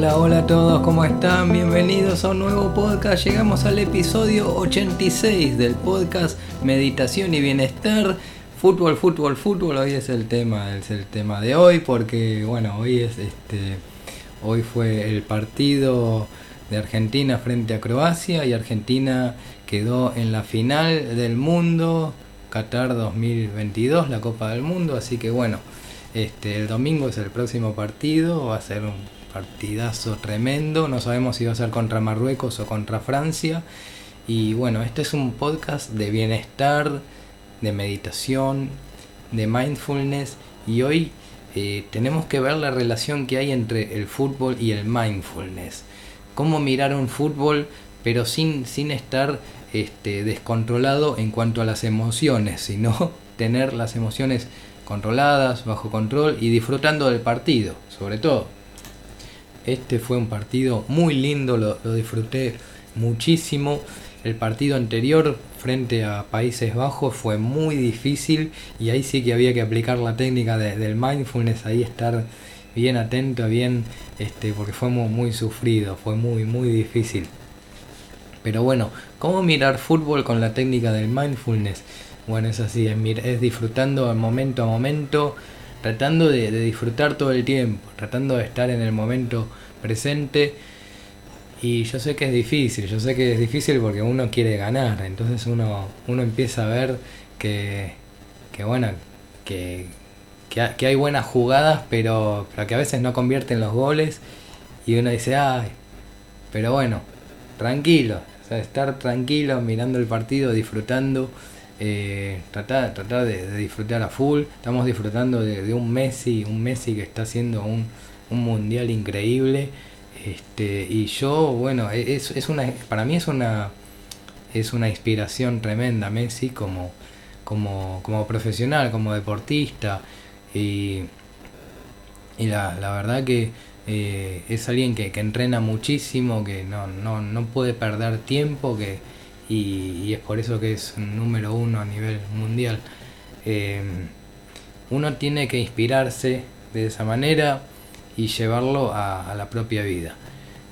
Hola, hola a todos, ¿cómo están? Bienvenidos a un nuevo podcast. Llegamos al episodio 86 del podcast Meditación y Bienestar. Fútbol, fútbol, fútbol. Hoy es el tema, es el tema de hoy porque bueno, hoy es este hoy fue el partido de Argentina frente a Croacia y Argentina quedó en la final del mundo Qatar 2022, la Copa del Mundo, así que bueno, este el domingo es el próximo partido, va a ser un partidazo tremendo. No sabemos si va a ser contra Marruecos o contra Francia. Y bueno, este es un podcast de bienestar, de meditación, de mindfulness. Y hoy eh, tenemos que ver la relación que hay entre el fútbol y el mindfulness. Cómo mirar un fútbol pero sin, sin estar este, descontrolado en cuanto a las emociones, sino tener las emociones controladas, bajo control y disfrutando del partido, sobre todo. Este fue un partido muy lindo, lo, disfruté muchísimo. El partido anterior frente a Países Bajos fue muy difícil y ahí sí que había que aplicar la técnica del mindfulness, ahí estar bien atento, bien, este, porque fue muy, sufrido, fue muy, muy difícil. Pero bueno, ¿cómo mirar fútbol con la técnica del mindfulness? Bueno, es así, es, es disfrutando momento a momento, tratando de, disfrutar todo el tiempo, tratando de estar en el momento presente. Y yo sé que es difícil, yo sé que es difícil porque uno quiere ganar, entonces uno, uno empieza a ver que, que bueno, que, que, hay buenas jugadas, pero, pero que a veces no convierten los goles. Y uno dice, ay, pero bueno, tranquilo, o sea, estar tranquilo mirando el partido, disfrutando eh, tratar, tratar de, disfrutar a full. Estamos disfrutando de, un Messi, un Messi que está haciendo un, mundial increíble. Este, y yo, bueno, e, es, es, una, para mí es una, es una inspiración tremenda Messi como, como, como profesional, como deportista. Y, y la, la verdad que eh, es alguien que, que, entrena muchísimo, que no, no, no puede perder tiempo, que, y, es por eso que es número uno a nivel mundial. Eh, uno tiene que inspirarse de esa manera y llevarlo a, la propia vida.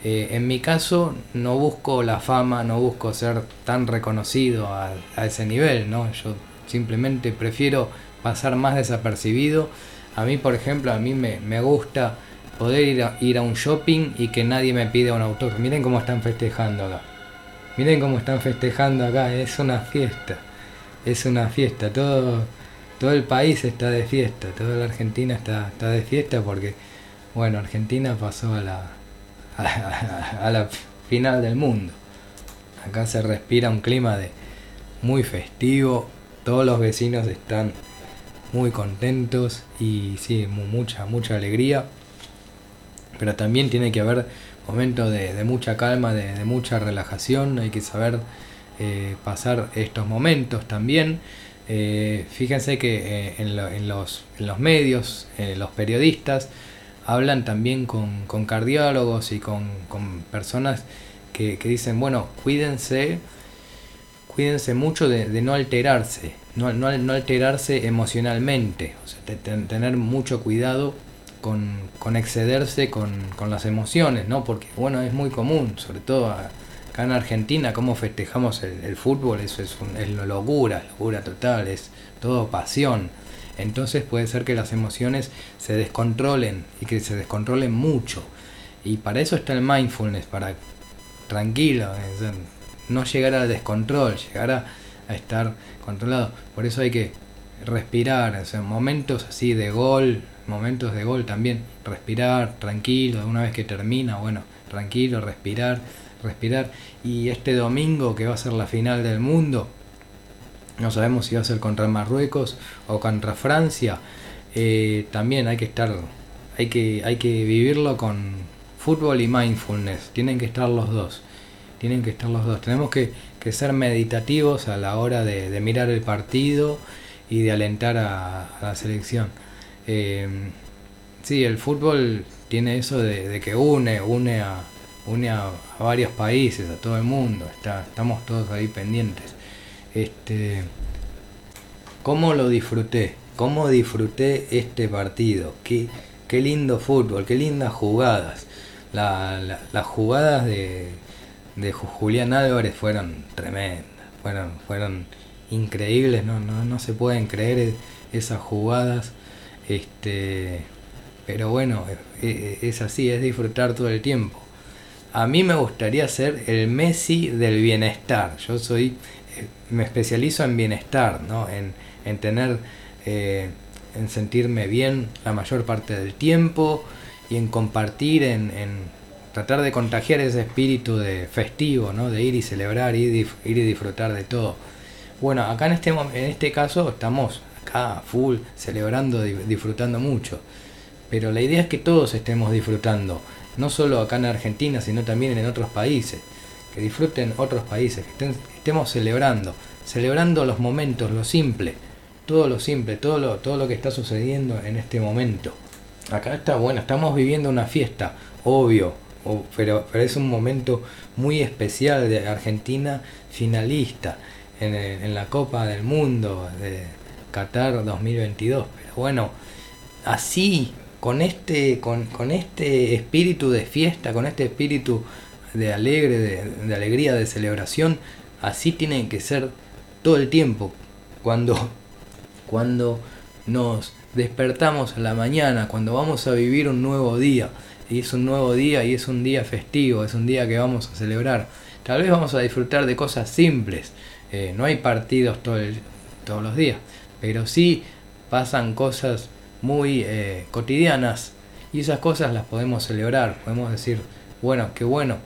Eh, en mi caso no busco la fama, no busco ser tan reconocido a, ese nivel, ¿no? Yo simplemente prefiero pasar más desapercibido. A mí, por ejemplo, a mí me, me gusta poder ir a, ir a un shopping y que nadie me pida un autor. Miren cómo están festejando acá. Miren cómo están festejando acá, es una fiesta. Es una fiesta, todo, todo el país está de fiesta, toda la Argentina está, está de fiesta porque, bueno, Argentina pasó a la, a, final del mundo. Acá se respira un clima de muy festivo, todos los vecinos están muy contentos y sí, mucha, mucha alegría. Pero también tiene que haber momento de, mucha calma, de, mucha relajación, hay que saber eh, pasar estos momentos también. Eh, fíjense que eh, en, los, medios, los periodistas, hablan también con, cardiólogos y con, personas que, dicen, bueno, cuídense, cuídense mucho de, no alterarse, no, no, alterarse emocionalmente, o tener mucho cuidado con, excederse con, las emociones, ¿no? Porque, bueno, es muy común, sobre todo acá en Argentina, cómo festejamos el, fútbol, eso es, un, es locura, locura total, es todo pasión. Entonces puede ser que las emociones se descontrolen y que se descontrolen mucho. Y para eso está el mindfulness, para tranquilo, no llegar al descontrol, llegar a, estar controlado. Por eso hay que respirar, o momentos así de gol, momentos de gol también, respirar tranquilo, una vez que termina, bueno, tranquilo, respirar, respirar. Y este domingo que va a ser la final del mundo, no sabemos si va a ser contra Marruecos o contra Francia, eh, también hay que estar, hay que, hay que vivirlo con fútbol y mindfulness, tienen que estar los dos, tienen que estar los dos, tenemos que, que ser meditativos a la hora de, de mirar el partido y de alentar a la selección. Eh, sí, el fútbol tiene eso de, que une, une a, une a, varios países, a todo el mundo. Está, estamos todos ahí pendientes. Este, ¿Cómo lo disfruté? ¿Cómo disfruté este partido? Qué, qué lindo fútbol, qué lindas jugadas. las jugadas de, de Julián Álvarez fueron tremendas, fueron, fueron increíbles, no, no, no se pueden creer esas jugadas. Este, pero bueno, e, e, es así, es disfrutar todo el tiempo. A mí me gustaría ser el Messi del bienestar. Yo soy, eh, me especializo en bienestar, ¿no? en, en tener, eh, en sentirme bien la mayor parte del tiempo y en compartir, en, en tratar de contagiar ese espíritu de festivo, ¿no? de ir y celebrar, ir, ir y disfrutar de todo. Bueno, acá en este, en este caso estamos acá full, celebrando, disfrutando mucho. Pero la idea es que todos estemos disfrutando, no solo acá en Argentina, sino también en otros países. Que disfruten otros países, que estemos celebrando, celebrando los momentos, lo simple, todo lo simple, todo lo, todo lo que está sucediendo en este momento. Acá está bueno, estamos viviendo una fiesta, obvio, pero, pero es un momento muy especial de Argentina finalista en, la Copa del Mundo de Qatar 2022. Pero bueno, así, con este, con, con este espíritu de fiesta, con este espíritu de alegre, de, alegría, de celebración, así tiene que ser todo el tiempo. Cuando, cuando nos despertamos a la mañana, cuando vamos a vivir un nuevo día, y es un nuevo día y es un día festivo, es un día que vamos a celebrar. Tal vez vamos a disfrutar de cosas simples, eh, no hay partidos todo todos los días, pero sí pasan cosas muy eh, cotidianas y esas cosas las podemos celebrar, podemos decir, bueno, qué bueno.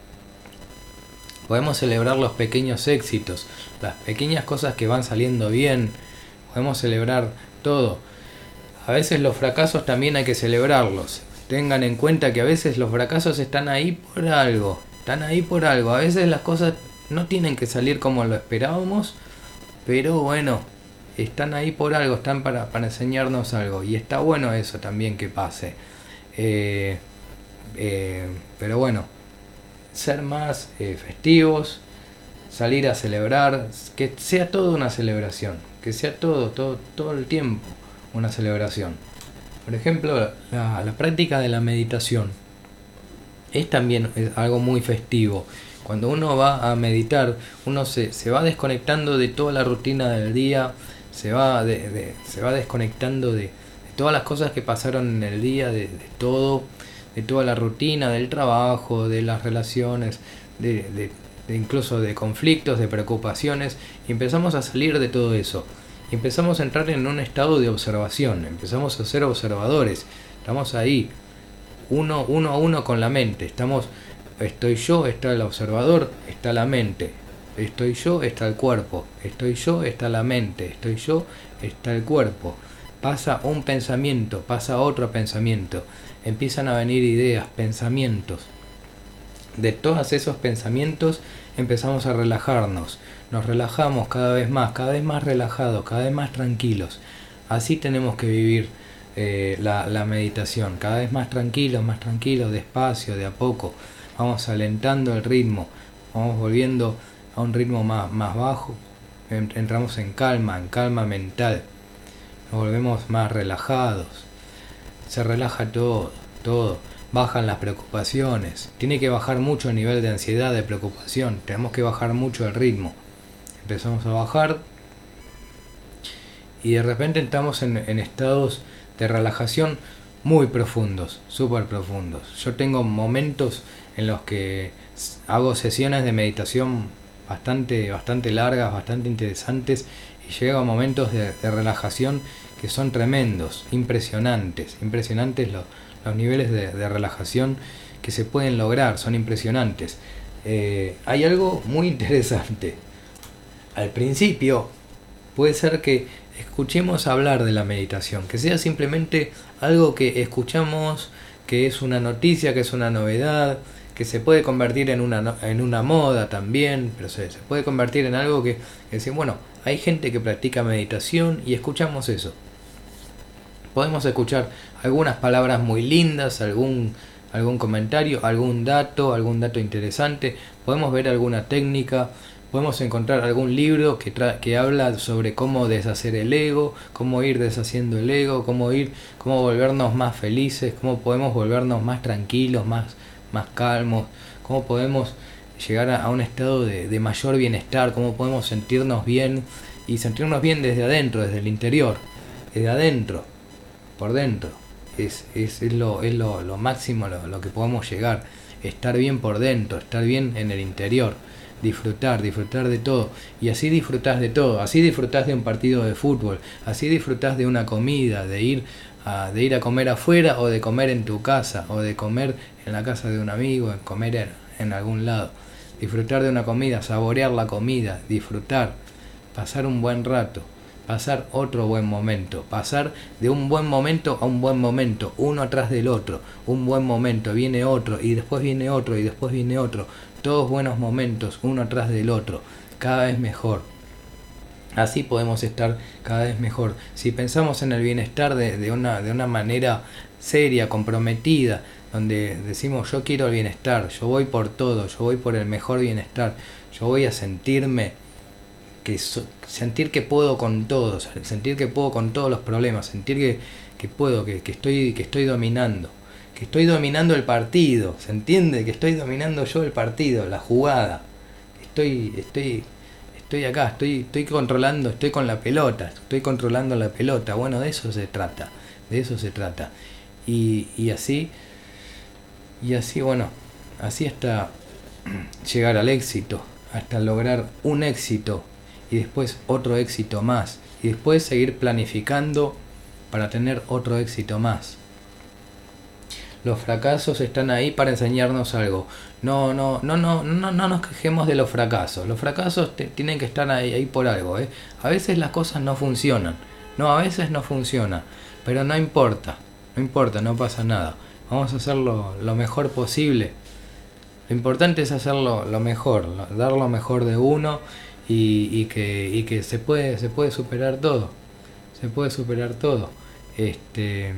Podemos celebrar los pequeños éxitos, las pequeñas cosas que van saliendo bien, podemos celebrar todo. A veces los fracasos también hay que celebrarlos. Tengan en cuenta que a veces los fracasos están ahí por algo, están ahí por algo. A veces las cosas no tienen que salir como lo esperábamos, pero bueno, están ahí por algo, están para, enseñarnos algo. Y está bueno eso también que pase. Eh, eh, pero bueno, ser más eh, festivos, salir a celebrar, que sea todo una celebración, que sea todo, todo, todo el tiempo una celebración. Por ejemplo, la, práctica de la meditación es también algo muy festivo cuando uno va a meditar, uno se, se va desconectando de toda la rutina del día, se va, de, se va desconectando de, todas las cosas que pasaron en el día, de, todo, de toda la rutina del trabajo, de las relaciones, de, incluso de conflictos, de preocupaciones, y empezamos a salir de todo eso. Empezamos a entrar en un estado de observación, empezamos a ser observadores, estamos ahí, uno, uno a uno con la mente, estamos Estoy yo, está el observador, está la mente. Estoy yo, está el cuerpo. Estoy yo, está la mente. Estoy yo, está el cuerpo. Pasa un pensamiento, pasa otro pensamiento. Empiezan a venir ideas, pensamientos. De todos esos pensamientos empezamos a relajarnos. Nos relajamos cada vez más, cada vez más relajados, cada vez más tranquilos. Así tenemos que vivir eh, la, la meditación. Cada vez más tranquilos, más tranquilos, despacio, de a poco vamos alentando el ritmo, vamos volviendo a un ritmo más, más bajo, entramos en calma, en calma mental, nos volvemos más relajados, se relaja todo, todo, bajan las preocupaciones, tiene que bajar mucho el nivel de ansiedad, de preocupación, tenemos que bajar mucho el ritmo, empezamos a bajar y de repente entramos en, en estados de relajación muy profundos, súper profundos. Yo tengo momentos en los que hago sesiones de meditación bastante, bastante largas, bastante interesantes y llego a momentos de, relajación que son tremendos, impresionantes, impresionantes los, niveles de, relajación que se pueden lograr, son impresionantes. Eh, hay algo muy interesante. Al principio puede ser que escuchemos hablar de la meditación, que sea simplemente algo que escuchamos, que es una noticia, que es una novedad, que se puede convertir en una, en una moda también, pero se, se puede convertir en algo que, que bueno, hay gente que practica meditación y escuchamos eso. Podemos escuchar algunas palabras muy lindas, algún, algún comentario, algún dato, algún dato interesante, podemos ver alguna técnica, podemos encontrar algún libro que, que habla sobre cómo deshacer el ego, cómo ir deshaciendo el ego, cómo ir, cómo volvernos más felices, cómo podemos volvernos más tranquilos, más, más calmos, cómo podemos llegar a, un estado de, mayor bienestar, cómo podemos sentirnos bien y sentirnos bien desde adentro, desde el interior, desde adentro, por dentro. Es, es, es, lo, es lo, lo máximo lo, lo que podemos llegar, estar bien por dentro, estar bien en el interior. Disfrutar, disfrutar de todo. Y así disfrutás de todo, así disfrutás de un partido de fútbol, así disfrutás de una comida, de ir de ir a comer afuera o de comer en tu casa o de comer en la casa de un amigo, comer en, en algún lado. Disfrutar de una comida, saborear la comida, disfrutar, pasar un buen rato, pasar otro buen momento, pasar de un buen momento a un buen momento, uno atrás del otro, un buen momento, viene otro y después viene otro y después viene otro, todos buenos momentos, uno atrás del otro, cada vez mejor. Así podemos estar cada vez mejor. Si pensamos en el bienestar de, una, de una manera seria, comprometida, donde decimos yo quiero el bienestar, yo voy por todo, yo voy por el mejor bienestar, yo voy a sentirme que sentir que puedo con todos, sentir que puedo con todos los problemas, sentir que, que puedo, que, que, estoy, que estoy dominando estoy dominando el partido, ¿se entiende? Que estoy dominando yo el partido, la jugada. Estoy, estoy, estoy acá, estoy, estoy controlando, estoy con la pelota, estoy controlando la pelota. Bueno, de eso se trata, de eso se trata. Y, y así, y así, bueno, así hasta llegar al éxito, hasta lograr un éxito y después otro éxito más. Y después seguir planificando para tener otro éxito más. Los fracasos están ahí para enseñarnos algo. No, no, no, no, no, no nos quejemos de los fracasos. Los fracasos tienen que estar ahí, ahí por algo. ¿eh? A veces las cosas no funcionan. No, a veces no funciona. Pero no importa. No importa, no pasa nada. Vamos a hacerlo lo mejor posible. Lo importante es hacerlo lo mejor, dar lo mejor de uno y, y, que, y que se puede, se puede superar todo. Se puede superar todo. Este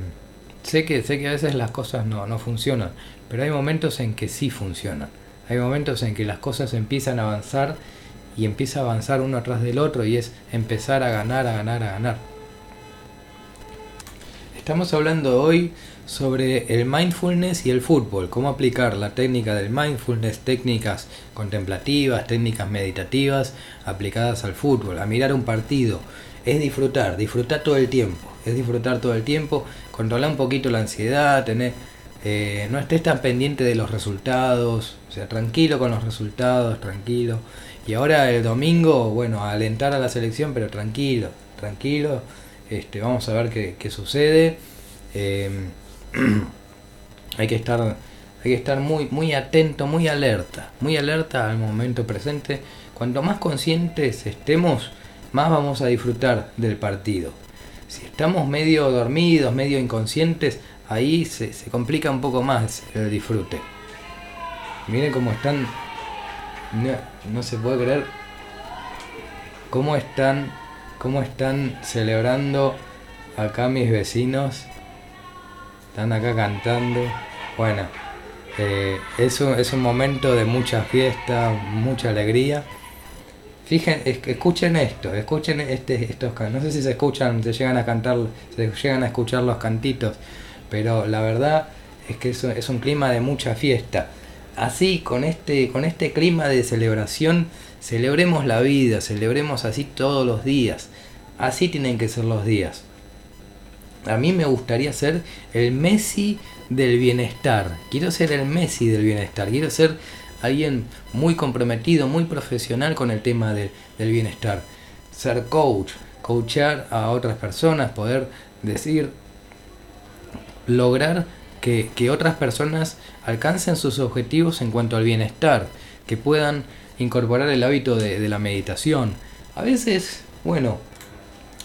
sé que, sé que a veces las cosas no, no funcionan, pero hay momentos en que sí funcionan. Hay momentos en que las cosas empiezan a avanzar y empieza a avanzar uno atrás del otro y es empezar a ganar, a ganar, a ganar. Estamos hablando hoy sobre el mindfulness y el fútbol, cómo aplicar la técnica del mindfulness, técnicas contemplativas, técnicas meditativas aplicadas al fútbol, a mirar un partido. Es disfrutar, disfrutar todo el tiempo, es disfrutar todo el tiempo controlar un poquito la ansiedad, tener, eh, no estés tan pendiente de los resultados, o sea, tranquilo con los resultados, tranquilo. Y ahora el domingo, bueno, alentar a la selección, pero tranquilo, tranquilo. Este, vamos a ver qué, sucede. Em, hay que estar, hay que estar muy, muy atento, muy alerta, muy alerta al momento presente. Cuanto más conscientes estemos, más vamos a disfrutar del partido. Si estamos medio dormidos, medio inconscientes, ahí se, complica un poco más el disfrute. Miren cómo están, no, se puede creer cómo están, cómo están celebrando acá mis vecinos. Están acá cantando. Bueno, eh, es un momento de mucha fiesta, mucha alegría. Fíjense, escuchen esto, escuchen este, estos no sé si se escuchan, se llegan a cantar, se llegan a escuchar los cantitos, pero la verdad es que eso es un clima de mucha fiesta. Así, con este, con este clima de celebración, celebremos la vida, celebremos así todos los días. Así tienen que ser los días. A mí me gustaría ser el Messi del bienestar. Quiero ser el Messi del bienestar. Quiero ser alguien muy comprometido, muy profesional con el tema del bienestar. Ser coach, coachar a otras personas, poder decir, lograr que, otras personas alcancen sus objetivos en cuanto al bienestar, que puedan incorporar el hábito de, de la meditación. A veces, bueno,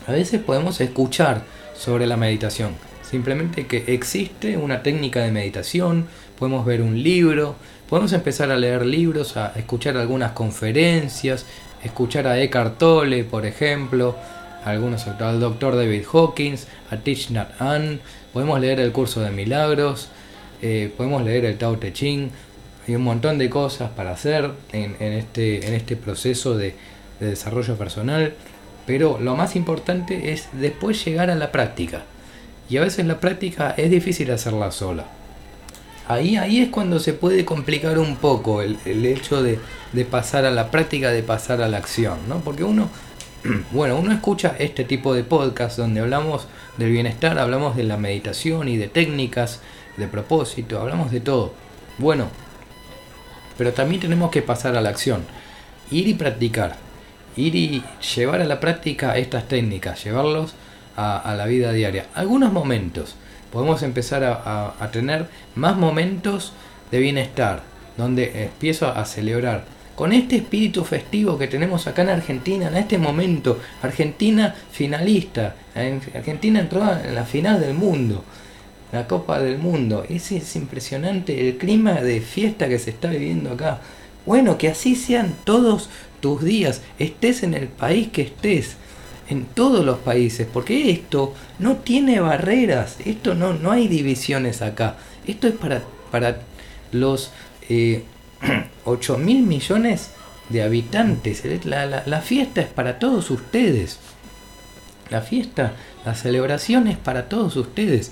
a veces podemos escuchar sobre la meditación. Simplemente que existe una técnica de meditación, podemos ver un libro, Podemos empezar a leer libros, a escuchar algunas conferencias, escuchar a Eckhart Tolle, por ejemplo, algunos al doctor David Hawkins, a Thich Nhat Hanh, podemos leer el curso de milagros, eh, podemos leer el Tao Te Ching, hay un montón de cosas para hacer en, este, en este proceso de, de desarrollo personal, pero lo más importante es después llegar a la práctica. Y a veces la práctica es difícil hacerla sola. Ahí, ahí es cuando se puede complicar un poco el, hecho de, pasar a la práctica, de pasar a la acción, ¿no? Porque uno, bueno, uno escucha este tipo de podcast donde hablamos del bienestar, hablamos de la meditación y de técnicas, de propósito, hablamos de todo. Bueno, pero también tenemos que pasar a la acción, ir y practicar, ir y llevar a la práctica estas técnicas, llevarlos a, la vida diaria. Algunos momentos, podemos empezar a, tener más momentos de bienestar, donde empiezo a celebrar. Con este espíritu festivo que tenemos acá en Argentina, en este momento, Argentina finalista, Argentina entró en la final del mundo, la Copa del Mundo. Es, es impresionante el clima de fiesta que se está viviendo acá. Bueno, que así sean todos tus días, estés en el país que estés en todos los países, porque esto no tiene barreras, esto no, no hay divisiones acá, esto es para, para los eh, 8 mil millones de habitantes, la, la, fiesta es para todos ustedes, la fiesta, la celebración es para todos ustedes.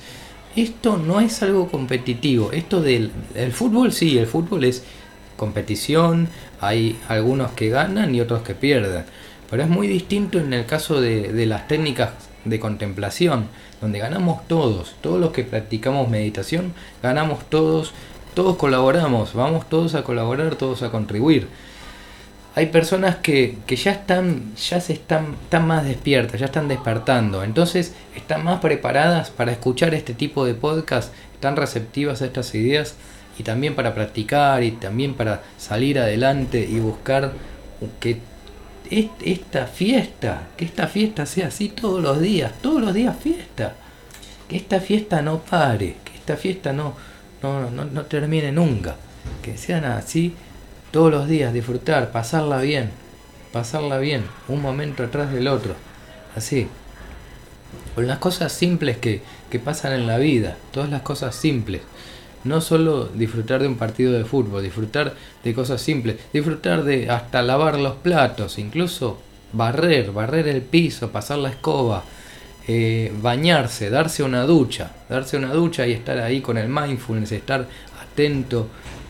Esto no es algo competitivo, esto del el fútbol sí, el fútbol es competición, hay algunos que ganan y otros que pierden pero es muy distinto en el caso de, las técnicas de contemplación, donde ganamos todos, todos los que practicamos meditación, ganamos todos, todos colaboramos, vamos todos a colaborar, todos a contribuir. Hay personas que, ya están, ya se están, están más despiertas, ya están despertando, entonces están más preparadas para escuchar este tipo de podcast, están receptivas a estas ideas y también para practicar y también para salir adelante y buscar que esta fiesta, que esta fiesta sea así todos los días, todos los días fiesta, que esta fiesta no pare, que esta fiesta no, no, no, termine nunca, que sean así todos los días, disfrutar, pasarla bien, pasarla bien, un momento atrás del otro, así, con las cosas simples que, que pasan en la vida, todas las cosas simples no solo disfrutar de un partido de fútbol, disfrutar de cosas simples, disfrutar de hasta lavar los platos, incluso barrer, barrer el piso, pasar la escoba, eh, bañarse, darse una ducha, darse una ducha y estar ahí con el mindfulness, estar atento,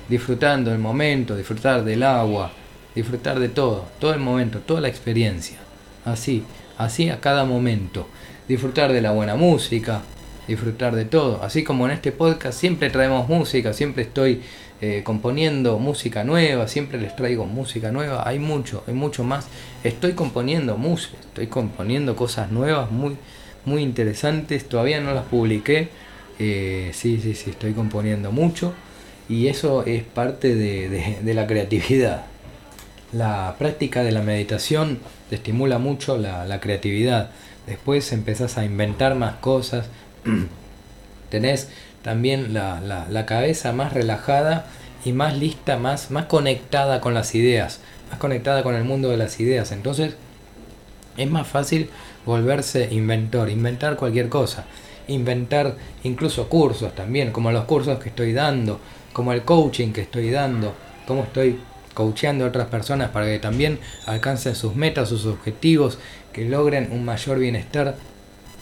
disfrutando el momento, disfrutar del agua, disfrutar de todo, todo el momento, toda la experiencia, así, así a cada momento, disfrutar de la buena música, disfrutar de todo. Así como en este podcast siempre traemos música, siempre estoy eh, componiendo música nueva, siempre les traigo música nueva, hay mucho, hay mucho más. Estoy componiendo música, estoy componiendo cosas nuevas muy, muy interesantes, todavía no las publiqué. Eh, sí, sí, sí, estoy componiendo mucho y eso es parte de, la creatividad. La práctica de la meditación te estimula mucho la, la creatividad. Después empezás a inventar más cosas, tenés también la, la, cabeza más relajada y más lista, más, más conectada con las ideas, más conectada con el mundo de las ideas. Entonces es más fácil volverse inventor, inventar cualquier cosa, inventar incluso cursos también, como los cursos que estoy dando, como el coaching que estoy dando, como estoy coacheando a otras personas para que también alcancen sus metas, sus objetivos, que logren un mayor bienestar,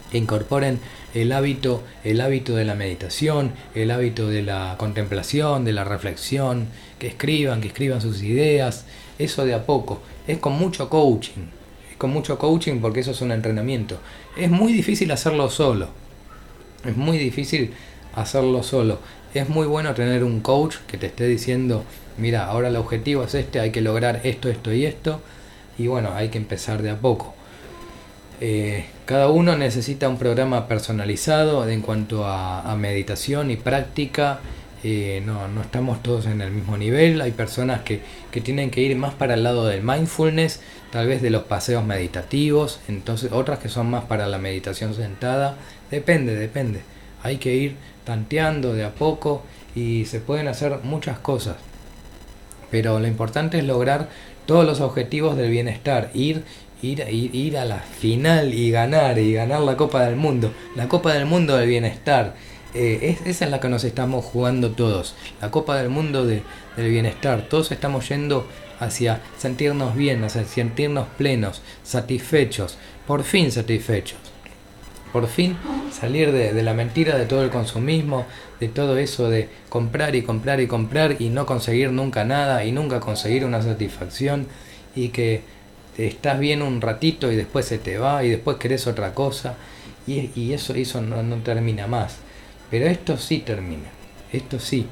que incorporen el hábito, el hábito de la meditación, el hábito de la contemplación, de la reflexión, que escriban, que escriban sus ideas, eso de a poco, es con mucho coaching, es con mucho coaching porque eso es un entrenamiento. Es muy difícil hacerlo solo, es muy difícil hacerlo solo. Es muy bueno tener un coach que te esté diciendo, mira, ahora el objetivo es este, hay que lograr esto, esto y esto, y bueno, hay que empezar de a poco. Eh, cada uno necesita un programa personalizado en cuanto a, meditación y práctica. Eh, no, no, estamos todos en el mismo nivel. Hay personas que, que, tienen que ir más para el lado del mindfulness, tal vez de los paseos meditativos. Entonces, otras que son más para la meditación sentada. Depende, depende. Hay que ir tanteando de a poco y se pueden hacer muchas cosas. Pero lo importante es lograr todos los objetivos del bienestar, ir ir, ir, a la final y ganar, y ganar la Copa del Mundo, la Copa del Mundo del Bienestar. Eh, esa es la que nos estamos jugando todos, la Copa del Mundo del Bienestar. Todos estamos yendo hacia sentirnos bien, hacia sentirnos plenos, satisfechos, por fin satisfechos. Por fin salir de, de la mentira de todo el consumismo, de todo eso de comprar y comprar y comprar y no conseguir nunca nada y nunca conseguir una satisfacción y que estás bien un ratito y después se te va y después querés otra cosa y, eso, eso no, no termina más. Pero esto sí termina, esto sí,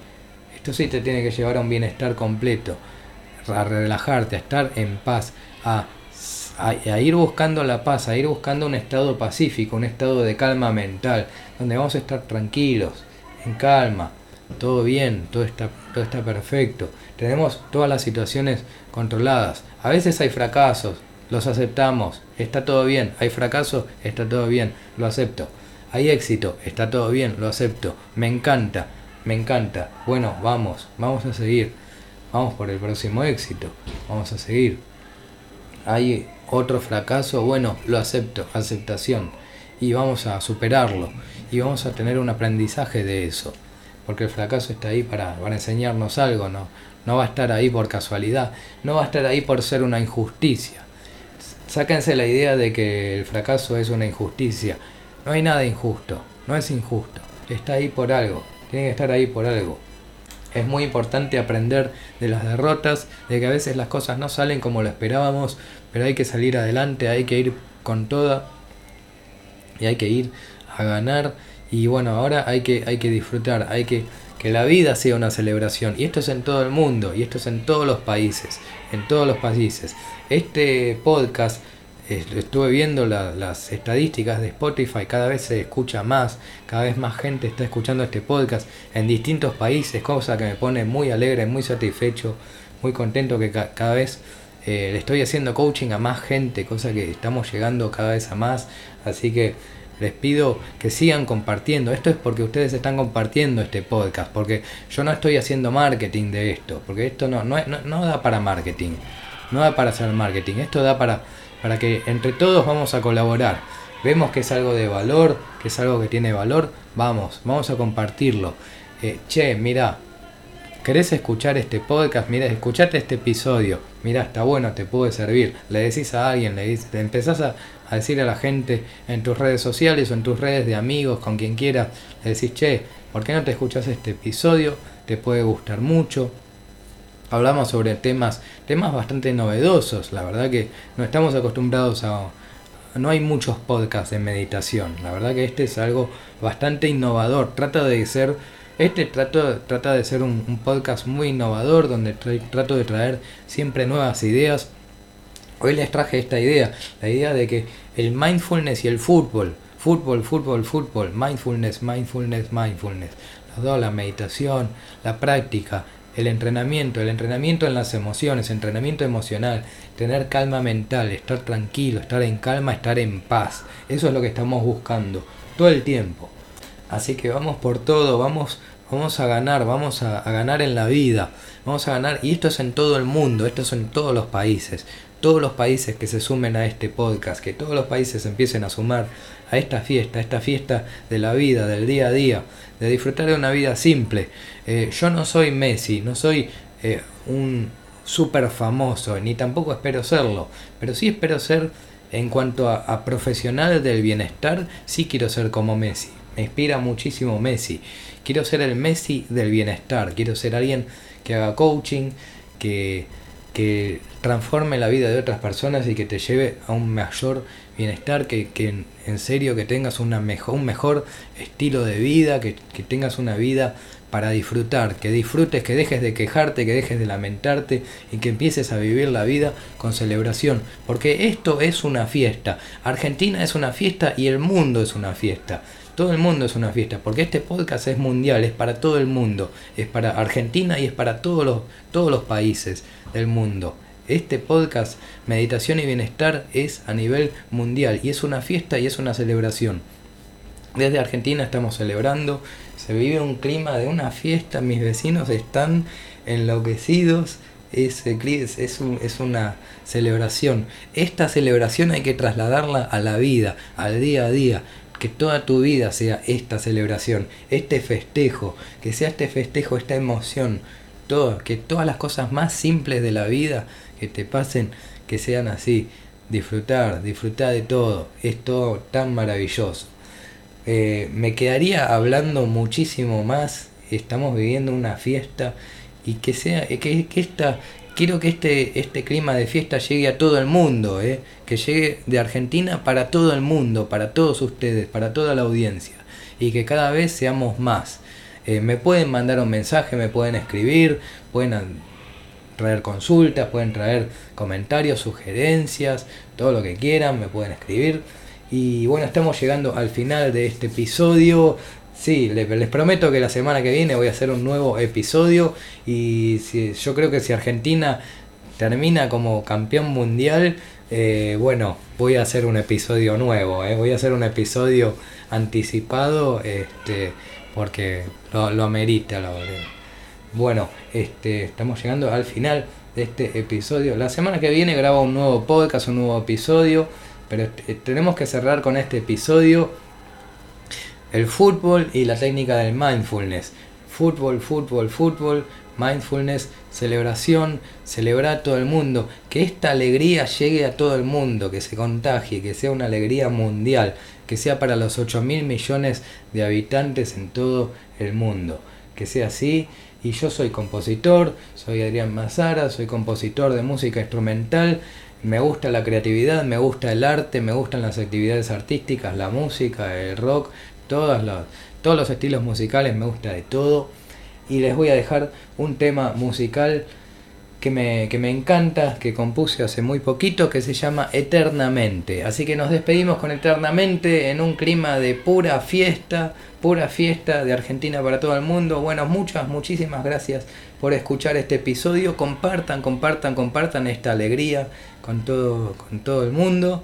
esto sí te tiene que llevar a un bienestar completo, a relajarte, a estar en paz, a a, ir buscando la paz, a ir buscando un estado pacífico, un estado de calma mental, donde vamos a estar tranquilos, en calma, todo bien, todo está, todo está perfecto, tenemos todas las situaciones controladas. A veces hay fracasos, los aceptamos, está todo bien, hay fracasos, está todo bien, lo acepto. Hay éxito, está todo bien, lo acepto. Me encanta, me encanta. Bueno, vamos, vamos a seguir. Vamos por el próximo éxito. Vamos a seguir. Hay otro fracaso, bueno, lo acepto, aceptación. Y vamos a superarlo. Y vamos a tener un aprendizaje de eso. Porque el fracaso está ahí para, para enseñarnos algo, ¿no? No va a estar ahí por casualidad. No va a estar ahí por ser una injusticia. Sáquense la idea de que el fracaso es una injusticia. No hay nada injusto. No es injusto. Está ahí por algo. Tiene que estar ahí por algo. Es muy importante aprender de las derrotas, de que a veces las cosas no salen como lo esperábamos, pero hay que salir adelante, hay que ir con toda y hay que ir a ganar y bueno, ahora hay que, hay que disfrutar, hay que que la vida sea una celebración y esto es en todo el mundo y esto es en todos los países, en todos los países. Este podcast estuve viendo las estadísticas de Spotify, cada vez se escucha más, cada vez más gente está escuchando este podcast en distintos países, cosa que me pone muy alegre, muy satisfecho, muy contento que cada vez eh, le estoy haciendo coaching a más gente, cosa que estamos llegando cada vez a más. Así que les pido que sigan compartiendo. Esto es porque ustedes están compartiendo este podcast, porque yo no estoy haciendo marketing de esto, porque esto no, no, no, da para marketing, no da para hacer marketing, esto da para, para que entre todos vamos a colaborar. Vemos que es algo de valor, que es algo que tiene valor, vamos, vamos a compartirlo. Eh, che, mira, ¿Querés escuchar este podcast? Mira, escuchate este episodio. Mira, está bueno, te puede servir. Le decís a alguien, le, dices, empezás a, decir a la gente en tus redes sociales o en tus redes de amigos, con quien quieras. Le decís, che, ¿por qué no te escuchas este episodio? Te puede gustar mucho. Hablamos sobre temas, temas bastante novedosos. La verdad que no estamos acostumbrados a, no hay muchos podcasts de meditación. La verdad que este es algo bastante innovador. Trata de ser este trato, trata de ser un, podcast muy innovador donde trato de traer siempre nuevas ideas. Hoy les traje esta idea, la idea de que el mindfulness y el fútbol, fútbol, fútbol, fútbol, mindfulness, mindfulness, mindfulness, los dos, la meditación, la práctica, el entrenamiento, el entrenamiento en las emociones, entrenamiento emocional, tener calma mental, estar tranquilo, estar en calma, estar en paz. Eso es lo que estamos buscando todo el tiempo. Así que vamos por todo, vamos, vamos a ganar, vamos a, ganar en la vida, vamos a ganar, y esto es en todo el mundo, esto es en todos los países, todos los países que se sumen a este podcast, que todos los países empiecen a sumar a esta fiesta, a esta fiesta de la vida, del día a día, de disfrutar de una vida simple. Eh, yo no soy Messi, no soy eh, un súper famoso, ni tampoco espero serlo, pero sí espero ser, en cuanto a, a profesional del bienestar, sí quiero ser como Messi me inspira muchísimo Messi. Quiero ser el Messi del bienestar, quiero ser alguien que haga coaching, que, que transforme la vida de otras personas y que te lleve a un mayor bienestar, que, que en serio que tengas una mejor, un mejor estilo de vida, que, que tengas una vida para disfrutar, que disfrutes, que dejes de quejarte, que dejes de lamentarte y que empieces a vivir la vida con celebración, porque esto es una fiesta. Argentina es una fiesta y el mundo es una fiesta. Todo el mundo es una fiesta, porque este podcast es mundial, es para todo el mundo, es para Argentina y es para todos los, todos los países del mundo. Este podcast, Meditación y Bienestar, es a nivel mundial y es una fiesta y es una celebración. Desde Argentina estamos celebrando, se vive un clima de una fiesta, mis vecinos están enloquecidos, es, es, es, una celebración. Esta celebración hay que trasladarla a la vida, al día a día que toda tu vida sea esta celebración, este festejo, que sea este festejo, esta emoción, todo, que todas las cosas más simples de la vida que te pasen, que sean así. Disfrutar, disfrutar de todo, es todo tan maravilloso. Eh, me quedaría hablando muchísimo más. Estamos viviendo una fiesta y que sea que, que esta quiero que este, este clima de fiesta llegue a todo el mundo, ¿eh? que llegue de Argentina para todo el mundo, para todos ustedes, para toda la audiencia, y que cada vez seamos más. Eh, me pueden mandar un mensaje, me pueden escribir, pueden traer consultas, pueden traer comentarios, sugerencias, todo lo que quieran, me pueden escribir. Y bueno, estamos llegando al final de este episodio. Sí, les, prometo que la semana que viene voy a hacer un nuevo episodio y si, yo creo que si Argentina termina como campeón mundial, eh, bueno, voy a hacer un episodio nuevo, eh, voy a hacer un episodio anticipado este, porque lo, lo amerita la verdad. Bueno, este, estamos llegando al final de este episodio. La semana que viene grabo un nuevo podcast, un nuevo episodio, pero tenemos que cerrar con este episodio el fútbol y la técnica del mindfulness. Fútbol, fútbol, fútbol, mindfulness, celebración, celebrar a todo el mundo, que esta alegría llegue a todo el mundo, que se contagie, que sea una alegría mundial, que sea para los 8 mil millones de habitantes en todo el mundo, que sea así. Y yo soy compositor, soy Adrián Mazara, soy compositor de música instrumental, me gusta la creatividad, me gusta el arte, me gustan las actividades artísticas, la música, el rock, todos los, todos los estilos musicales, me gusta de todo. Y les voy a dejar un tema musical que me, que me encanta, que compuse hace muy poquito, que se llama Eternamente. Así que nos despedimos con Eternamente en un clima de pura fiesta, pura fiesta de Argentina para todo el mundo. Bueno, muchas, muchísimas gracias por escuchar este episodio. Compartan, compartan, compartan esta alegría con todo, con todo el mundo.